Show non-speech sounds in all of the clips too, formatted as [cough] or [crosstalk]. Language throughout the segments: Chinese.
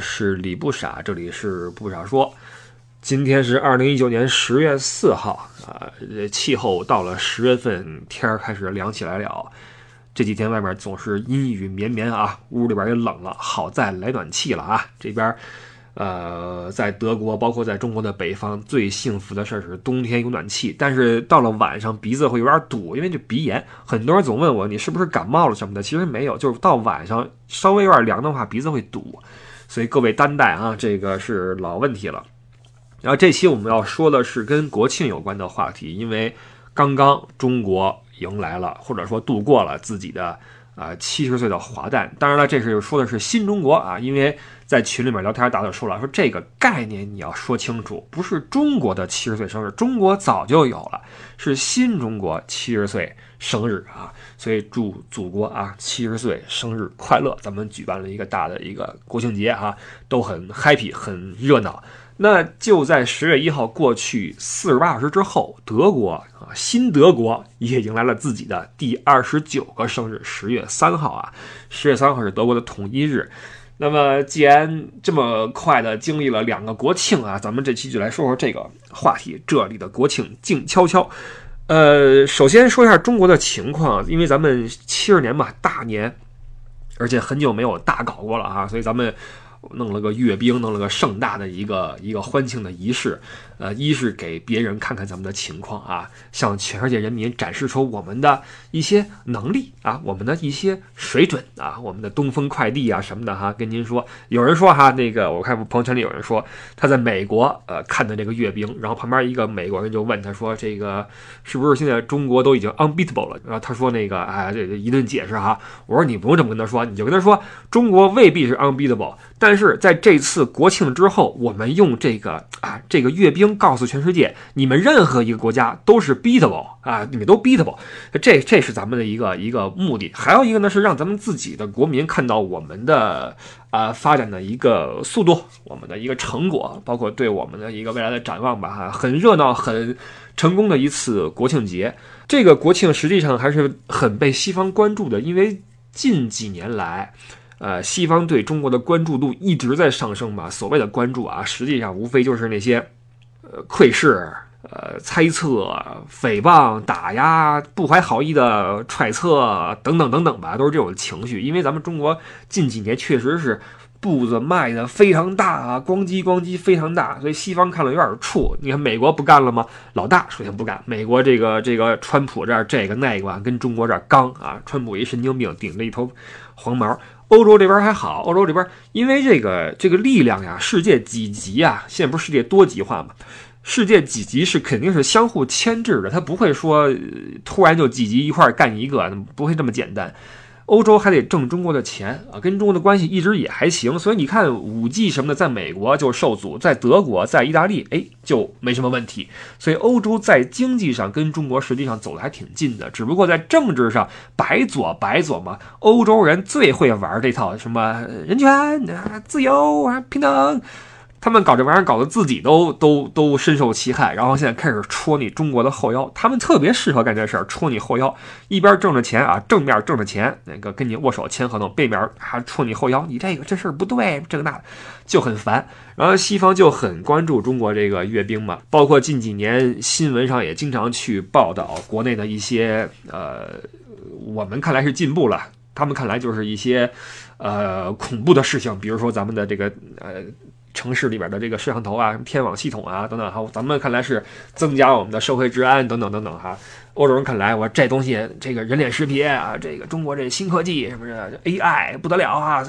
是李不傻，这里是不傻说。今天是二零一九年十月四号啊，这气候到了十月份，天儿开始凉起来了。这几天外面总是阴雨绵绵啊，屋里边也冷了。好在来暖气了啊，这边。呃，在德国，包括在中国的北方，最幸福的事儿是冬天有暖气。但是到了晚上，鼻子会有点堵，因为这鼻炎。很多人总问我，你是不是感冒了什么的？其实没有，就是到晚上稍微有点凉的话，鼻子会堵。所以各位担待啊，这个是老问题了。然后这期我们要说的是跟国庆有关的话题，因为刚刚中国迎来了，或者说度过了自己的。啊，七十岁的华诞，当然了，这是说的是新中国啊，因为在群里面聊天，大家说了，说这个概念你要说清楚，不是中国的七十岁生日，中国早就有了，是新中国七十岁生日啊，所以祝祖国啊七十岁生日快乐，咱们举办了一个大的一个国庆节啊，都很 happy，很热闹。那就在十月一号过去四十八小时之后，德国啊，新德国也迎来了自己的第二十九个生日，十月三号啊，十月三号是德国的统一日。那么，既然这么快的经历了两个国庆啊，咱们这期就来说说这个话题。这里的国庆静悄悄。呃，首先说一下中国的情况，因为咱们七十年嘛，大年，而且很久没有大搞过了啊，所以咱们。弄了个阅兵，弄了个盛大的一个一个欢庆的仪式，呃，一是给别人看看咱们的情况啊，向全世界人民展示出我们的一些能力啊，我们的一些水准啊，我们的东风快递啊什么的哈，跟您说，有人说哈，那个我看朋友圈里有人说他在美国呃看的这个阅兵，然后旁边一个美国人就问他说，这个是不是现在中国都已经 unbeatable 了？然后他说那个哎，这一顿解释哈，我说你不用这么跟他说，你就跟他说中国未必是 unbeatable，但是在这次国庆之后，我们用这个啊，这个阅兵告诉全世界，你们任何一个国家都是 beatable 啊，你们都 beatable，这这是咱们的一个一个目的。还有一个呢，是让咱们自己的国民看到我们的啊发展的一个速度，我们的一个成果，包括对我们的一个未来的展望吧。哈，很热闹、很成功的一次国庆节。这个国庆实际上还是很被西方关注的，因为近几年来。呃，西方对中国的关注度一直在上升吧？所谓的关注啊，实际上无非就是那些，呃，窥视、呃，猜测、诽谤、打压、不怀好意的揣测等等等等吧，都是这种情绪。因为咱们中国近几年确实是步子迈的非常大啊，咣叽咣叽非常大，所以西方看了有点怵。你看美国不干了吗？老大首先不干，美国这个这个川普这儿这个那个跟中国这儿刚啊，川普一神经病，顶着一头黄毛。欧洲这边还好，欧洲这边因为这个这个力量呀，世界几极啊，现在不是世界多极化嘛？世界几极是肯定是相互牵制的，它不会说突然就几极一块干一个，不会这么简单。欧洲还得挣中国的钱啊，跟中国的关系一直也还行，所以你看五 G 什么的，在美国就受阻，在德国、在意大利，哎，就没什么问题。所以欧洲在经济上跟中国实际上走的还挺近的，只不过在政治上白左白左嘛。欧洲人最会玩这套什么人权啊、自由啊、平等。他们搞这玩意儿，搞得自己都都都深受其害，然后现在开始戳你中国的后腰。他们特别适合干这事儿，戳你后腰，一边挣着钱啊，正面挣着钱，那个跟你握手签合同，背面还戳你后腰，你这个这事儿不对，这个那就很烦。然后西方就很关注中国这个阅兵嘛，包括近几年新闻上也经常去报道国内的一些呃，我们看来是进步了，他们看来就是一些呃恐怖的事情，比如说咱们的这个呃。城市里边的这个摄像头啊，天网系统啊，等等，哈，咱们看来是增加我们的社会治安，等等等等，哈。欧洲人看来，我这东西，这个人脸识别啊，这个中国这新科技，是不是 AI 不得了啊？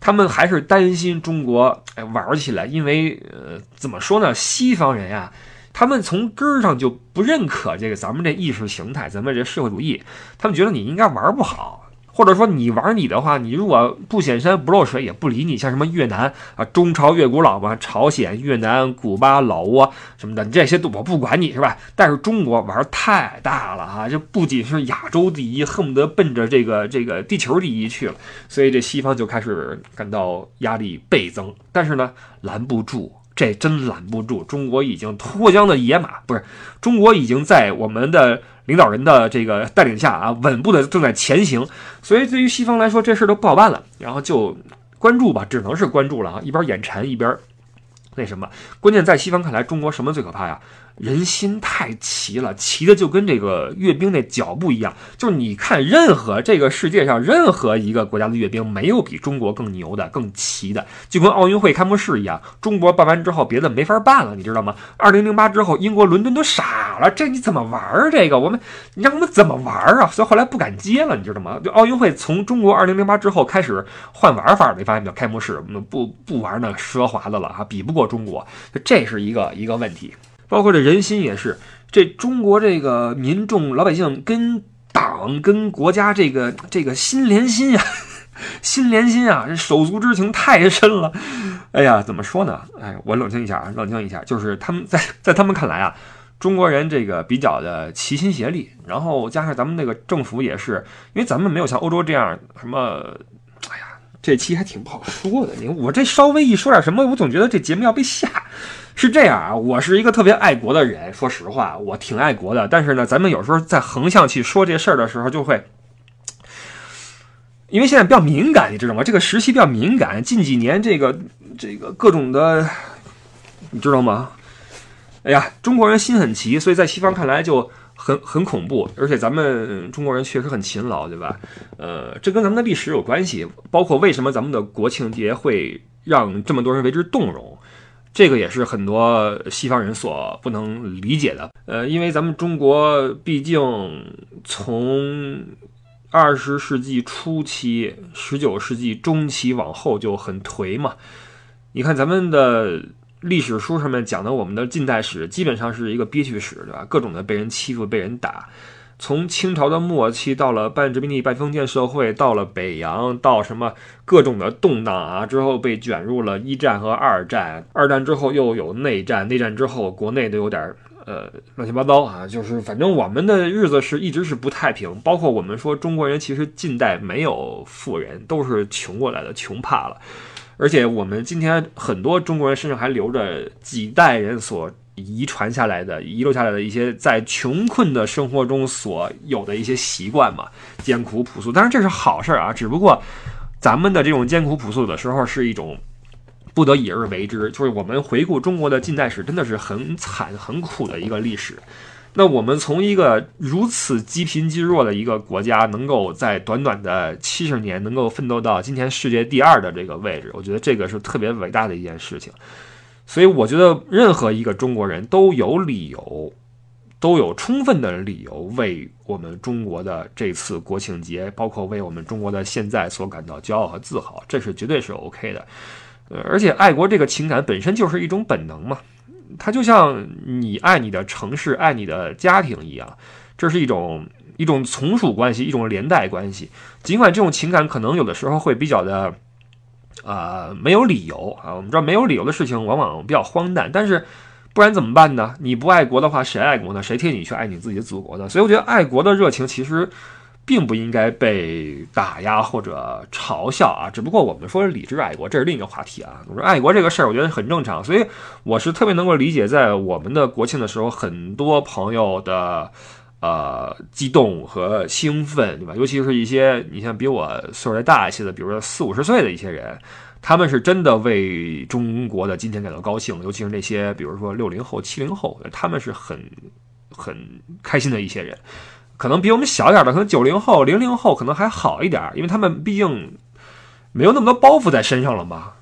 他们还是担心中国哎玩起来，因为呃，怎么说呢？西方人呀，他们从根儿上就不认可这个咱们这意识形态，咱们这社会主义，他们觉得你应该玩不好。或者说你玩你的话，你如果不显山不漏水也不理你，像什么越南啊，中朝越古老嘛，朝鲜、越南、古巴、老挝什么的，这些都我不管你是吧？但是中国玩太大了啊，这不仅是亚洲第一，恨不得奔着这个这个地球第一去了，所以这西方就开始感到压力倍增。但是呢，拦不住，这真拦不住。中国已经脱缰的野马，不是中国已经在我们的。领导人的这个带领下啊，稳步的正在前行，所以对于西方来说，这事儿都不好办了。然后就关注吧，只能是关注了啊，一边眼馋一边那什么。关键在西方看来，中国什么最可怕呀？人心太齐了，齐的就跟这个阅兵那脚步一样。就是你看，任何这个世界上任何一个国家的阅兵，没有比中国更牛的、更齐的。就跟奥运会开幕式一样，中国办完之后，别的没法办了，你知道吗？二零零八之后，英国伦敦都傻了，这你怎么玩儿？这个我们，你让我们怎么玩啊？所以后来不敢接了，你知道吗？就奥运会从中国二零零八之后开始换玩法，你发现没有？开幕式不不玩那奢华的了哈，比不过中国，这是一个一个问题。包括这人心也是，这中国这个民众老百姓跟党跟国家这个这个心连心呀，[laughs] 心连心啊，这手足之情太深了。哎呀，怎么说呢？哎，我冷静一下啊，冷静一下，就是他们 [laughs] 在在他们看来啊，中国人这个比较的齐心协力，然后加上咱们那个政府也是，因为咱们没有像欧洲这样什么，哎呀，这期还挺不好说的。你我这稍微一说点什么，我总觉得这节目要被下。是这样啊，我是一个特别爱国的人，说实话，我挺爱国的。但是呢，咱们有时候在横向去说这事儿的时候，就会，因为现在比较敏感，你知道吗？这个时期比较敏感，近几年这个这个各种的，你知道吗？哎呀，中国人心很齐，所以在西方看来就很很恐怖。而且咱们中国人确实很勤劳，对吧？呃，这跟咱们的历史有关系，包括为什么咱们的国庆节会让这么多人为之动容。这个也是很多西方人所不能理解的，呃，因为咱们中国毕竟从二十世纪初期、十九世纪中期往后就很颓嘛。你看咱们的历史书上面讲的，我们的近代史基本上是一个憋屈史，对吧？各种的被人欺负、被人打。从清朝的末期到了半殖民地半封建社会，到了北洋，到什么各种的动荡啊，之后被卷入了一战和二战，二战之后又有内战，内战之后国内都有点呃乱七八糟啊，就是反正我们的日子是一直是不太平，包括我们说中国人其实近代没有富人，都是穷过来的，穷怕了，而且我们今天很多中国人身上还留着几代人所。遗传下来的、遗留下来的一些在穷困的生活中所有的一些习惯嘛，艰苦朴素。当然这是好事儿啊，只不过咱们的这种艰苦朴素的时候是一种不得已而为之。就是我们回顾中国的近代史，真的是很惨、很苦的一个历史。那我们从一个如此积贫积弱的一个国家，能够在短短的七十年能够奋斗到今天世界第二的这个位置，我觉得这个是特别伟大的一件事情。所以我觉得，任何一个中国人都有理由，都有充分的理由为我们中国的这次国庆节，包括为我们中国的现在所感到骄傲和自豪，这是绝对是 OK 的。呃，而且爱国这个情感本身就是一种本能嘛，它就像你爱你的城市、爱你的家庭一样，这是一种一种从属关系，一种连带关系。尽管这种情感可能有的时候会比较的。啊，没有理由啊！我们知道没有理由的事情往往比较荒诞，但是不然怎么办呢？你不爱国的话，谁爱国呢？谁替你去爱你自己的祖国呢？所以我觉得爱国的热情其实并不应该被打压或者嘲笑啊！只不过我们说理智爱国，这是另一个话题啊。我说爱国这个事儿，我觉得很正常，所以我是特别能够理解，在我们的国庆的时候，很多朋友的。呃，激动和兴奋，对吧？尤其是一些你像比我岁数再大一些的，比如说四五十岁的一些人，他们是真的为中国的今天感到高兴。尤其是那些比如说六零后、七零后，他们是很很开心的一些人。可能比我们小点的，可能九零后、零零后可能还好一点，因为他们毕竟没有那么多包袱在身上了嘛。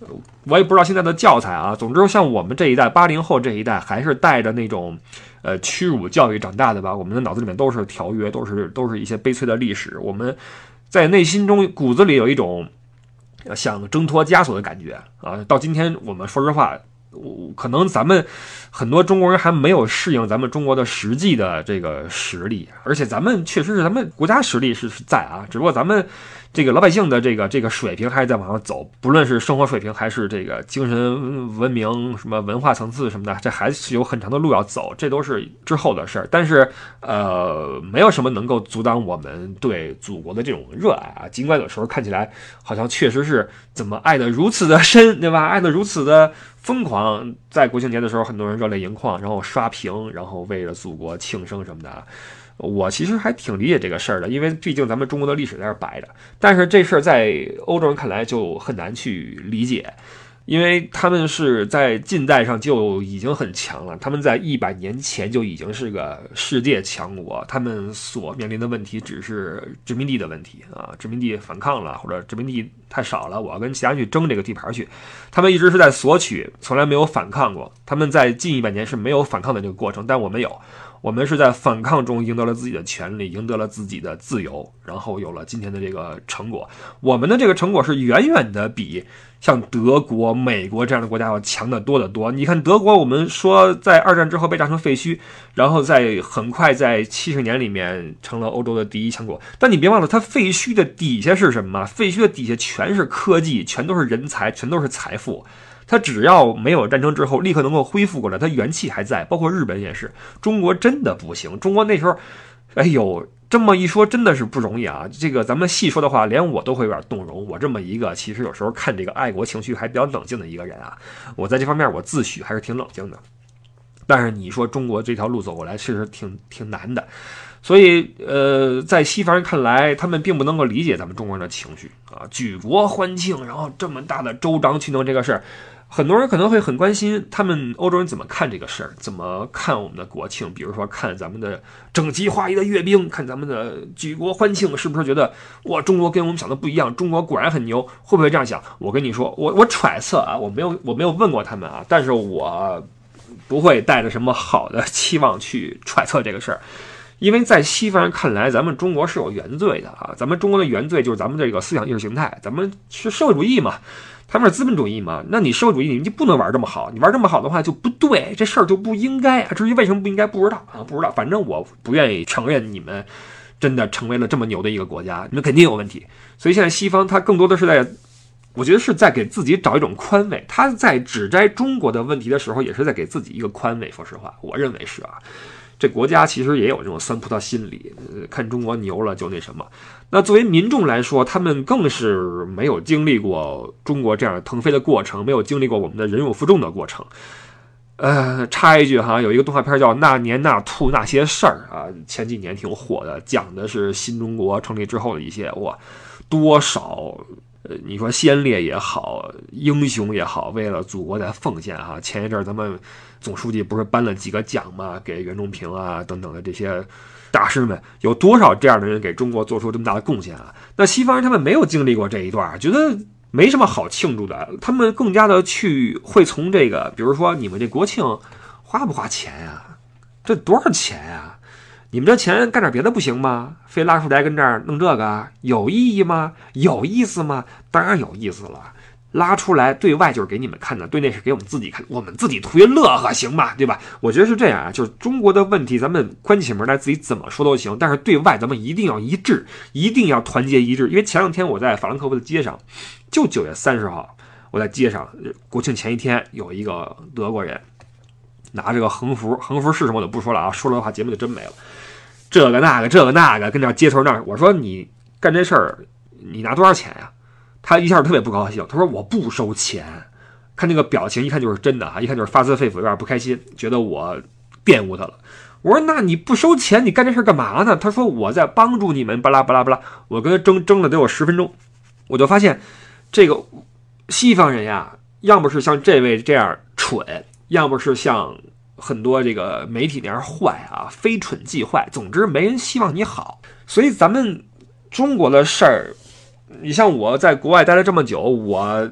我也不知道现在的教材啊。总之，像我们这一代八零后这一代，还是带着那种。呃，屈辱教育长大的吧，我们的脑子里面都是条约，都是都是一些悲催的历史。我们在内心中骨子里有一种想挣脱枷锁的感觉啊。到今天，我们说实话，可能咱们很多中国人还没有适应咱们中国的实际的这个实力，而且咱们确实是咱们国家实力是在啊，只不过咱们。这个老百姓的这个这个水平还是在往上走，不论是生活水平还是这个精神文明、什么文化层次什么的，这还是有很长的路要走，这都是之后的事儿。但是，呃，没有什么能够阻挡我们对祖国的这种热爱啊。尽管有时候看起来好像确实是怎么爱的如此的深，对吧？爱的如此的疯狂，在国庆节的时候，很多人热泪盈眶，然后刷屏，然后为了祖国庆生什么的。我其实还挺理解这个事儿的，因为毕竟咱们中国的历史在这摆着。但是这事儿在欧洲人看来就很难去理解。因为他们是在近代上就已经很强了，他们在一百年前就已经是个世界强国，他们所面临的问题只是殖民地的问题啊，殖民地反抗了，或者殖民地太少了，我要跟其他人去争这个地盘去，他们一直是在索取，从来没有反抗过，他们在近一百年是没有反抗的这个过程，但我们有。我们是在反抗中赢得了自己的权利，赢得了自己的自由，然后有了今天的这个成果。我们的这个成果是远远的比像德国、美国这样的国家要强得多得多。你看德国，我们说在二战之后被炸成废墟，然后在很快在七十年里面成了欧洲的第一强国。但你别忘了，它废墟的底下是什么？废墟的底下全全是科技，全都是人才，全都是财富。他只要没有战争之后，立刻能够恢复过来，他元气还在。包括日本也是，中国真的不行。中国那时候，哎呦，这么一说真的是不容易啊。这个咱们细说的话，连我都会有点动容。我这么一个其实有时候看这个爱国情绪还比较冷静的一个人啊，我在这方面我自诩还是挺冷静的。但是你说中国这条路走过来，确实挺挺难的。所以，呃，在西方人看来，他们并不能够理解咱们中国人的情绪啊，举国欢庆，然后这么大的州章去弄这个事儿。很多人可能会很关心，他们欧洲人怎么看这个事儿，怎么看我们的国庆？比如说看咱们的整齐划一的阅兵，看咱们的举国欢庆，是不是觉得哇，中国跟我们想的不一样？中国果然很牛，会不会这样想？我跟你说，我我揣测啊，我没有我没有问过他们啊，但是我不会带着什么好的期望去揣测这个事儿，因为在西方人看来，咱们中国是有原罪的啊，咱们中国的原罪就是咱们这个思想意识形态，咱们是社会主义嘛。他们是资本主义嘛？那你社会主义，你就不能玩这么好？你玩这么好的话就不对，这事儿就不应该。至于为什么不应该，不知道啊，不知道。反正我不愿意承认你们真的成为了这么牛的一个国家，你们肯定有问题。所以现在西方它更多的是在，我觉得是在给自己找一种宽慰。他在指摘中国的问题的时候，也是在给自己一个宽慰。说实话，我认为是啊。这国家其实也有这种酸葡萄心理，看中国牛了就那什么。那作为民众来说，他们更是没有经历过中国这样腾飞的过程，没有经历过我们的忍辱负重的过程。呃，插一句哈，有一个动画片叫《那年那兔那些事儿》啊，前几年挺火的，讲的是新中国成立之后的一些哇，多少。你说先烈也好，英雄也好，为了祖国在奉献哈。前一阵咱们总书记不是颁了几个奖嘛，给袁隆平啊等等的这些大师们，有多少这样的人给中国做出这么大的贡献啊？那西方人他们没有经历过这一段，觉得没什么好庆祝的，他们更加的去会从这个，比如说你们这国庆花不花钱呀？这多少钱呀？你们这钱干点别的不行吗？非拉出来跟这儿弄这个有意义吗？有意思吗？当然有意思了。拉出来对外就是给你们看的，对内是给我们自己看，我们自己图一乐呵，行吧？对吧？我觉得是这样啊，就是中国的问题，咱们关起门来自己怎么说都行，但是对外咱们一定要一致，一定要团结一致。因为前两天我在法兰克福的街上，就九月三十号，我在街上，国庆前一天，有一个德国人拿这个横幅，横幅是什么我就不说了啊，说了的话节目就真没了。这个那个，这个那个，跟这街头那儿，我说你干这事儿，你拿多少钱呀？他一下特别不高兴，他说我不收钱。看那个表情，一看就是真的啊，一看就是发自肺腑，有点不开心，觉得我玷污他了。我说那你不收钱，你干这事儿干嘛呢？他说我在帮助你们，巴拉巴拉巴拉。我跟他争争了得有十分钟，我就发现这个西方人呀，要么是像这位这样蠢，要么是像。很多这个媒体那样坏啊，非蠢即坏。总之，没人希望你好。所以，咱们中国的事儿，你像我在国外待了这么久，我。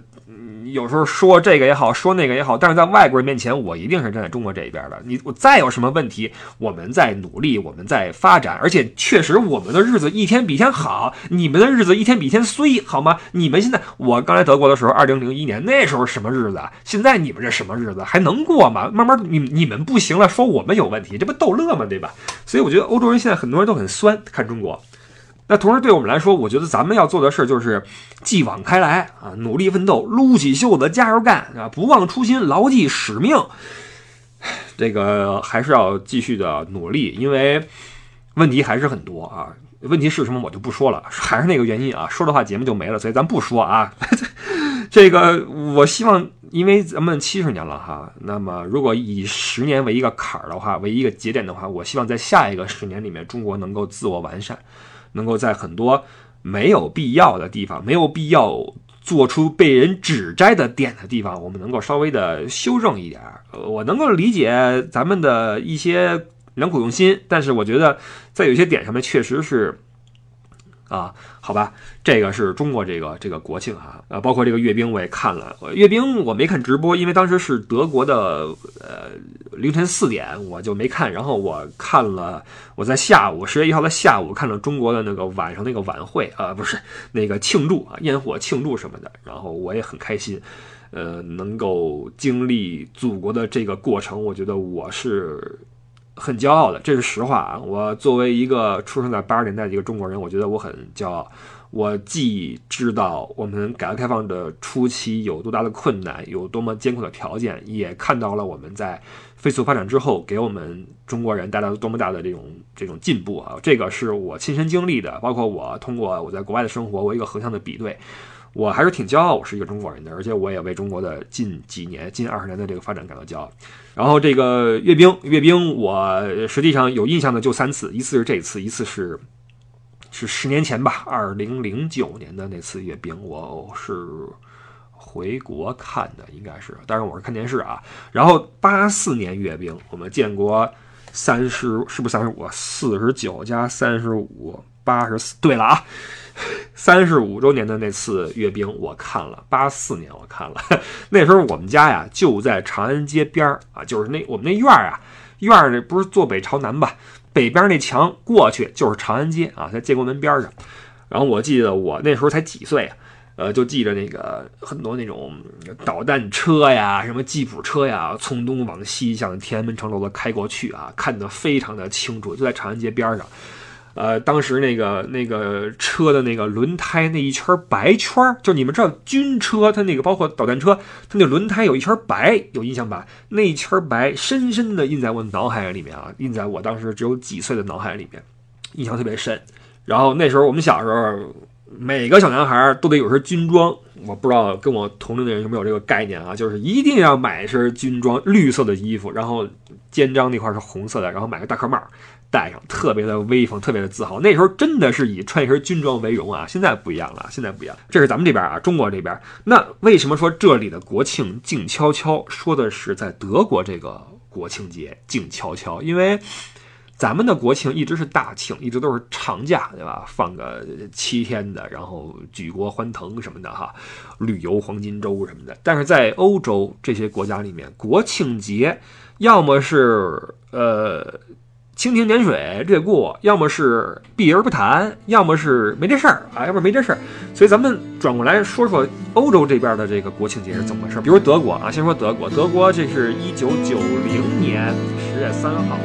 有时候说这个也好，说那个也好，但是在外国人面前，我一定是站在中国这一边的。你我再有什么问题，我们在努力，我们在发展，而且确实我们的日子一天比一天好，你们的日子一天比一天衰，好吗？你们现在，我刚来德国的时候，二零零一年那时候什么日子啊？现在你们这什么日子还能过吗？慢慢你你们不行了，说我们有问题，这不逗乐吗？对吧？所以我觉得欧洲人现在很多人都很酸，看中国。那同时，对我们来说，我觉得咱们要做的事儿就是继往开来啊，努力奋斗，撸起袖子加油干啊，不忘初心，牢记使命。这个还是要继续的努力，因为问题还是很多啊。问题是什么，我就不说了，还是那个原因啊，说的话节目就没了，所以咱不说啊。[laughs] 这个，我希望因为咱们七十年了哈，那么如果以十年为一个坎儿的话，为一个节点的话，我希望在下一个十年里面，中国能够自我完善，能够在很多没有必要的地方，没有必要做出被人指摘的点的地方，我们能够稍微的修正一点儿。我能够理解咱们的一些良苦用心，但是我觉得在有些点上面确实是。啊，好吧，这个是中国这个这个国庆哈，呃，包括这个阅兵我也看了，阅兵我没看直播，因为当时是德国的呃凌晨四点，我就没看。然后我看了，我在下午十月一号的下午看了中国的那个晚上那个晚会啊，不是那个庆祝啊，烟火庆祝什么的。然后我也很开心，呃，能够经历祖国的这个过程，我觉得我是。很骄傲的，这是实话啊！我作为一个出生在八十年代的一个中国人，我觉得我很骄傲。我既知道我们改革开放的初期有多大的困难，有多么艰苦的条件，也看到了我们在飞速发展之后给我们中国人带来了多么大的这种这种进步啊！这个是我亲身经历的，包括我通过我在国外的生活，我一个横向的比对。我还是挺骄傲，我是一个中国人的，而且我也为中国的近几年、近二十年的这个发展感到骄傲。然后这个阅兵，阅兵，我实际上有印象的就三次，一次是这次，一次是是十年前吧，二零零九年的那次阅兵，我是回国看的，应该是，当然我是看电视啊。然后八四年阅兵，我们建国三十，是不是三十五？四十九加三十五，八十四。对了啊。三十五周年的那次阅兵，我看了。八四年我看了，[laughs] 那时候我们家呀就在长安街边儿啊，就是那我们那院儿啊，院儿那不是坐北朝南吧？北边那墙过去就是长安街啊，在建国门边上。然后我记得我那时候才几岁啊，呃，就记着那个很多那种导弹车呀，什么吉普车呀，从东往西向天安门城楼的开过去啊，看得非常的清楚，就在长安街边上。呃，当时那个那个车的那个轮胎那一圈白圈，就你们知道军车它那个包括导弹车，它那轮胎有一圈白，有印象吧？那一圈白深深的印在我脑海里面啊，印在我当时只有几岁的脑海里面，印象特别深。然后那时候我们小时候，每个小男孩儿都得有身军装，我不知道跟我同龄的人有没有这个概念啊，就是一定要买一身军装，绿色的衣服，然后肩章那块是红色的，然后买个大壳帽。戴上特别的威风，特别的自豪。那时候真的是以穿一身军装为荣啊！现在不一样了，现在不一样。这是咱们这边啊，中国这边。那为什么说这里的国庆静悄悄？说的是在德国这个国庆节静悄悄，因为咱们的国庆一直是大庆，一直都是长假，对吧？放个七天的，然后举国欢腾什么的哈，旅游黄金周什么的。但是在欧洲这些国家里面，国庆节要么是呃。蜻蜓点水略过，要么是避而不谈，要么是没这事儿啊，要么没这事儿。所以咱们转过来说说欧洲这边的这个国庆节是怎么回事？比如德国啊，先说德国，德国这是一九九零年十月三号。